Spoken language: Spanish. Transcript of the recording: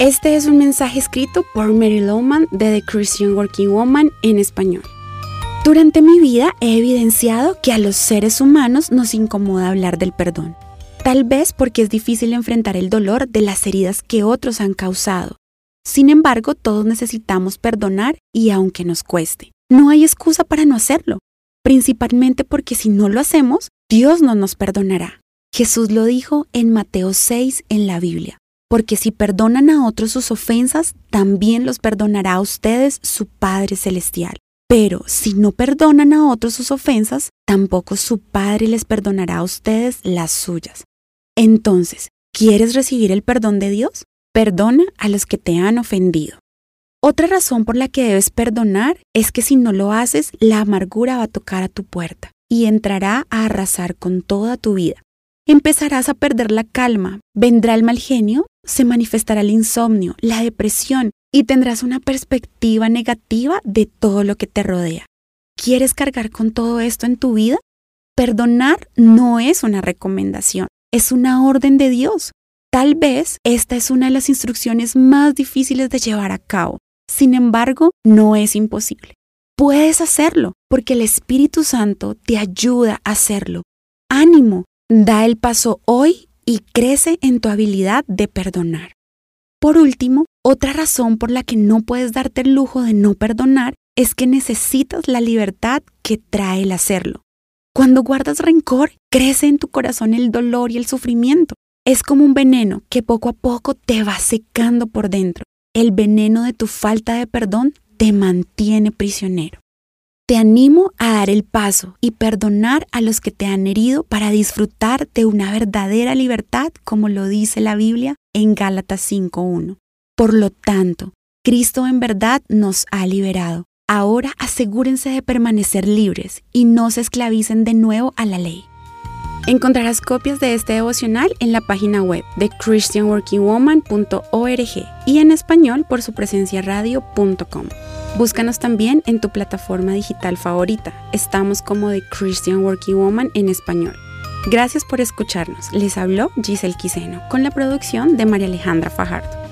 Este es un mensaje escrito por Mary Lowman de The Christian Working Woman en español. Durante mi vida he evidenciado que a los seres humanos nos incomoda hablar del perdón. Tal vez porque es difícil enfrentar el dolor de las heridas que otros han causado. Sin embargo, todos necesitamos perdonar y aunque nos cueste, no hay excusa para no hacerlo, principalmente porque si no lo hacemos, Dios no nos perdonará. Jesús lo dijo en Mateo 6 en la Biblia porque si perdonan a otros sus ofensas, también los perdonará a ustedes su Padre Celestial. Pero si no perdonan a otros sus ofensas, tampoco su Padre les perdonará a ustedes las suyas. Entonces, ¿quieres recibir el perdón de Dios? Perdona a los que te han ofendido. Otra razón por la que debes perdonar es que si no lo haces, la amargura va a tocar a tu puerta y entrará a arrasar con toda tu vida. Empezarás a perder la calma, vendrá el mal genio se manifestará el insomnio, la depresión y tendrás una perspectiva negativa de todo lo que te rodea. ¿Quieres cargar con todo esto en tu vida? Perdonar no es una recomendación, es una orden de Dios. Tal vez esta es una de las instrucciones más difíciles de llevar a cabo. Sin embargo, no es imposible. Puedes hacerlo porque el Espíritu Santo te ayuda a hacerlo. Ánimo, da el paso hoy y crece en tu habilidad de perdonar. Por último, otra razón por la que no puedes darte el lujo de no perdonar es que necesitas la libertad que trae el hacerlo. Cuando guardas rencor, crece en tu corazón el dolor y el sufrimiento. Es como un veneno que poco a poco te va secando por dentro. El veneno de tu falta de perdón te mantiene prisionero. Te animo a dar el paso y perdonar a los que te han herido para disfrutar de una verdadera libertad, como lo dice la Biblia en Gálatas 5.1. Por lo tanto, Cristo en verdad nos ha liberado. Ahora asegúrense de permanecer libres y no se esclavicen de nuevo a la ley. Encontrarás copias de este devocional en la página web de christianworkingwoman.org y en español por su presencia radio.com. Búscanos también en tu plataforma digital favorita. Estamos como The Christian Working Woman en español. Gracias por escucharnos. Les habló Giselle Quiseno con la producción de María Alejandra Fajardo.